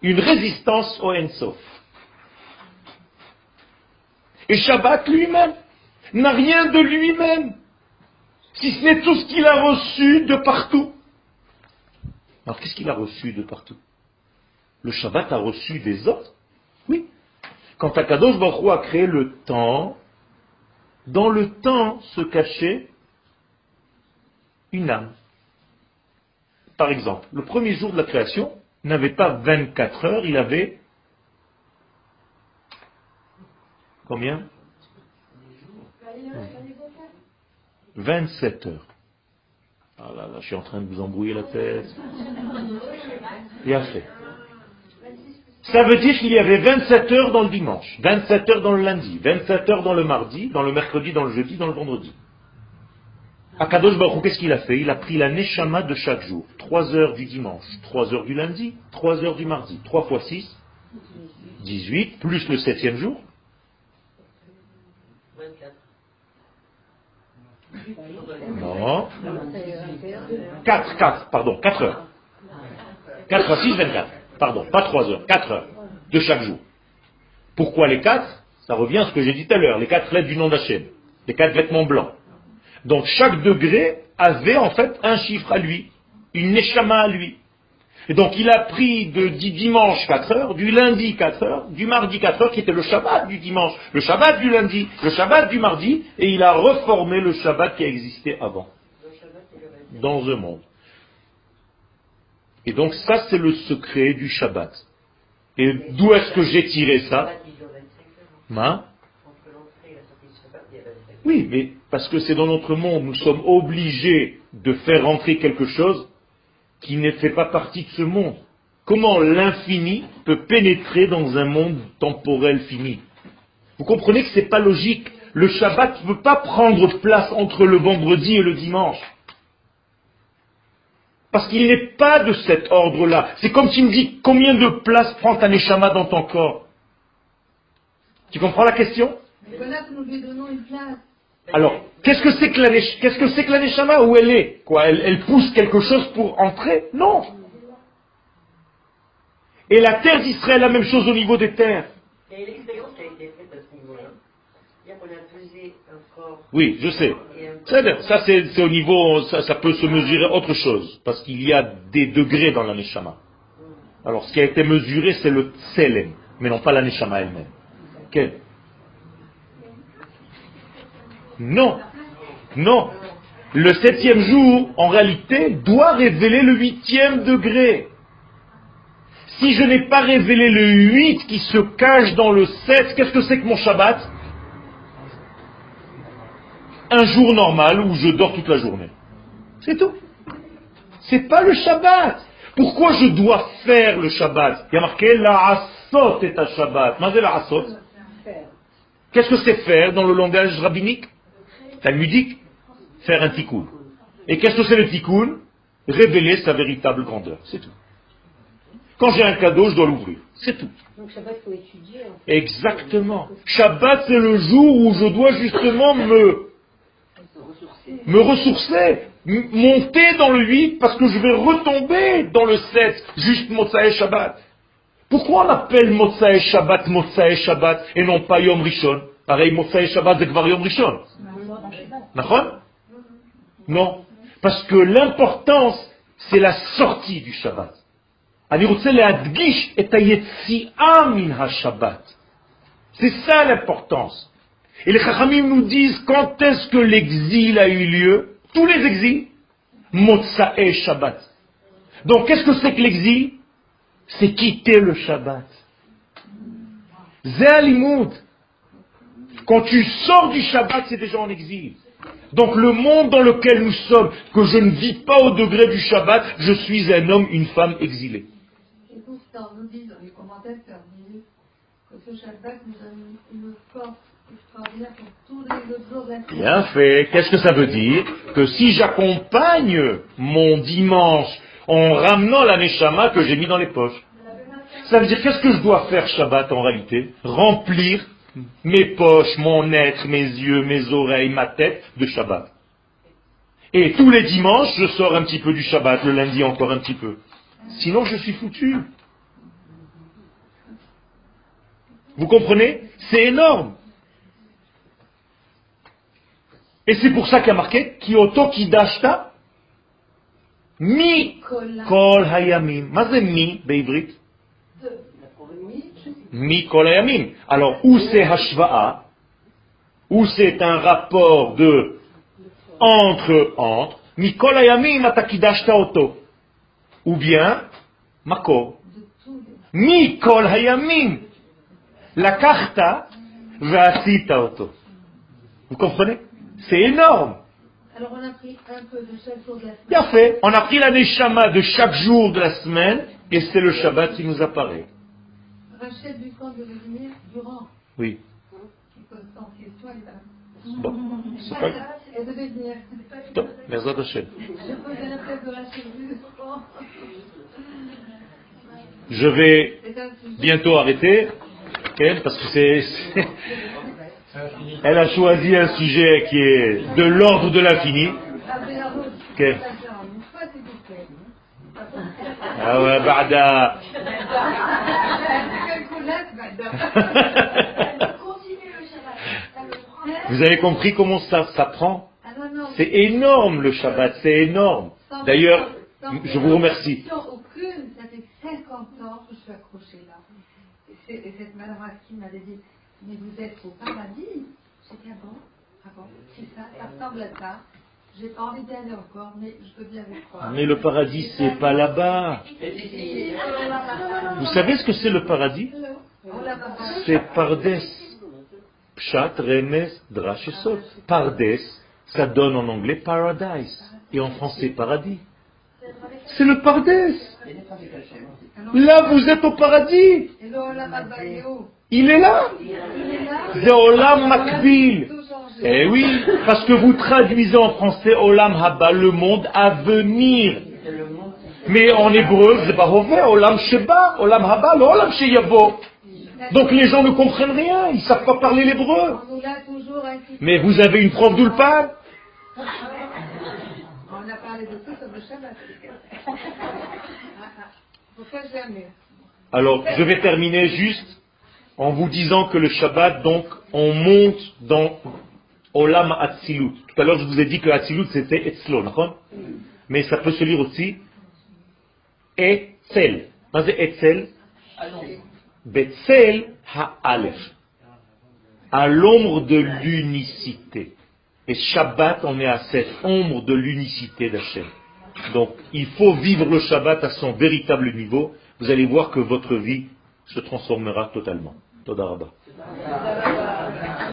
Une résistance au Ensof. Et Shabbat lui-même n'a rien de lui-même, si ce n'est tout ce qu'il a reçu de partout. Alors qu'est-ce qu'il a reçu de partout? Le Shabbat a reçu des autres? Oui. Quand Akadosh Baruch a créé le temps, dans le temps se cachait une âme. Par exemple, le premier jour de la création n'avait pas 24 heures, il avait combien? 27 heures. Ah là là, je suis en train de vous embrouiller la tête. Bien fait. Ça veut dire qu'il y avait 27 heures dans le dimanche, 27 heures dans le lundi, 27 heures dans le mardi, dans le mercredi, dans le jeudi, dans le vendredi. Akadosh Baruch qu'est-ce qu'il a fait? Il a pris la neshama de chaque jour. 3 heures du dimanche, 3 heures du lundi, 3 heures du mardi. 3 fois 6, 18, plus le septième jour. 24. Non. 4, 4, pardon, 4 heures. 4 fois 6, 24. Pardon, pas 3 heures, 4 heures de chaque jour. Pourquoi les 4 Ça revient à ce que j'ai dit tout à l'heure, les 4 lettres du nom d'Hachem, les 4 vêtements blancs. Donc chaque degré avait en fait un chiffre à lui, une neshama à lui. Et donc il a pris de, du dimanche 4 heures, du lundi 4 heures, du mardi 4 heures, qui était le Shabbat du dimanche, le Shabbat du lundi, le Shabbat du mardi, et il a reformé le Shabbat qui existait avant. Dans un monde. Et donc ça c'est le secret du Shabbat. Et d'où est-ce que j'ai tiré ça Oui, mais parce que c'est dans notre monde, nous sommes obligés de faire rentrer quelque chose qui ne fait pas partie de ce monde. Comment l'infini peut pénétrer dans un monde temporel fini Vous comprenez que ce n'est pas logique. Le Shabbat ne peut pas prendre place entre le vendredi et le dimanche. Parce qu'il n'est pas de cet ordre-là. C'est comme tu me dis combien de place prend ta Neshama dans ton corps? Tu comprends la question? Alors, qu'est-ce que c'est que la qu'est-ce que c'est que la neshama Où elle est? Quoi elle, pousse quelque chose pour entrer? Non. Et la terre d'Israël, la même chose au niveau des terres. Oui, je sais. Ça, c'est au niveau, ça, peut se mesurer autre chose, parce qu'il y a des degrés dans la neshama. Alors, ce qui a été mesuré, c'est le tselem, mais non pas la neshama elle-même. Non. Non. Le septième jour, en réalité, doit révéler le huitième degré. Si je n'ai pas révélé le huit qui se cache dans le sept, qu'est-ce que c'est que mon Shabbat? Un jour normal où je dors toute la journée. C'est tout. C'est pas le Shabbat. Pourquoi je dois faire le Shabbat? Il y a marqué la asot est un Shabbat. la asot? Qu'est-ce que c'est faire dans le langage rabbinique? Talmudique, faire un tikkun. Et qu'est-ce que c'est le tikkun? Révéler sa véritable grandeur. C'est tout. Quand j'ai un cadeau, je dois l'ouvrir. C'est tout. Donc Shabbat, faut étudier. Exactement. Shabbat, c'est le jour où je dois justement me, me ressourcer, monter dans le 8 parce que je vais retomber dans le 7, juste Motsae Shabbat. Pourquoi on appelle Motsae Shabbat Motsae Shabbat et non pas Yom Rishon? Pareil, Motsae Shabbat, c'est Yom Rishon. Non. Parce que l'importance, c'est la sortie du Shabbat. C'est ça l'importance. Et les Chachamim nous disent quand est-ce que l'exil a eu lieu Tous les exils. Motsae Shabbat. Donc qu'est-ce que c'est que l'exil? C'est quitter le Shabbat. Zéalimud. Quand tu sors du Shabbat, c'est déjà en exil. Donc le monde dans lequel nous sommes, que je ne vis pas au degré du Shabbat, je suis un homme, une femme exilée. Bien fait. Qu'est-ce que ça veut dire Que si j'accompagne mon dimanche en ramenant la Neshama que j'ai mis dans les poches, ça veut dire qu'est-ce que je dois faire Shabbat en réalité? Remplir mes poches, mon être, mes yeux, mes oreilles, ma tête de Shabbat. Et tous les dimanches, je sors un petit peu du Shabbat, le lundi encore un petit peu. Sinon, je suis foutu. Vous comprenez? C'est énorme. Et c'est pour ça qu'il y a marqué Kyoto Kidashta Mi Kol Hayamim. Mi Beivrit Mikolayamim. Alors, où c'est Hashva'a, où c'est un rapport de entre, entre, Mikolayamim atakidashta oto. Ou bien, Mako. Mikol hayamim. La karta va oto. Vous comprenez? C'est énorme. Alors on a pris un peu de chaque jour de la semaine. Bien fait. On a pris la Neshama de chaque jour de la semaine et c'est le Shabbat qui nous apparaît. Rachel du camp devait venir durant. Oui. Qui pose tant de questions, elle va. Bon, c'est pas grave. Elle devait venir. Top, Merzat Hashem. Je posais la tête de Rachel. Je vais bientôt arrêter, parce que c'est... Elle a choisi un sujet qui est de l'ordre de l'infini. Après la route. Ok. D'accord. Une fois, s'il vous plaît. Ah ouais. Ça prend. Vous avez compris comment ça non, non. C'est énorme le Shabbat, c'est énorme. D'ailleurs, je vous remercie. aucune, ça fait 50 ans que je suis accrochée là. Et, cette madame Raskin m'avait dit, mais vous êtes au paradis. J'ai dit, ah bon Ah bon C'est ça, ça ressemble à ça. J'ai pas envie d'y aller encore, mais je veux bien vous croire. Mais le paradis, c'est pas là-bas. Vous savez ce que c'est le paradis? C'est Pardes. Pshat, Remes, Drash et. Pardes, ça donne en anglais paradise. Et en français, paradis. C'est le Pardes. Là, vous êtes au paradis. Il est là. C'est Olam Makbil. Eh oui, parce que vous traduisez en français Olam Haba, le monde à venir. Mais en hébreu, c'est pas mauvais, Olam Sheba, Olam Haba, le Olam Sheyabo. Donc les gens ne comprennent rien, ils savent pas parler l'hébreu. Mais vous avez une prof d'Ulpan On a parlé de tout sur le Shabbat. Pourquoi jamais Alors, je vais terminer juste en vous disant que le Shabbat, donc, on monte dans Olam Atzilut. Tout à l'heure, je vous ai dit que Atzilut, c'était Etzlo, d'accord Mais ça peut se lire aussi Etzel. Qu'est-ce que c'est Etzel Betzel Ha'alef. À l'ombre de l'unicité. Et Shabbat, on est à cette ombre de l'unicité d'Hachem. Donc, il faut vivre le Shabbat à son véritable niveau. Vous allez voir que votre vie se transformera totalement. תודה רבה.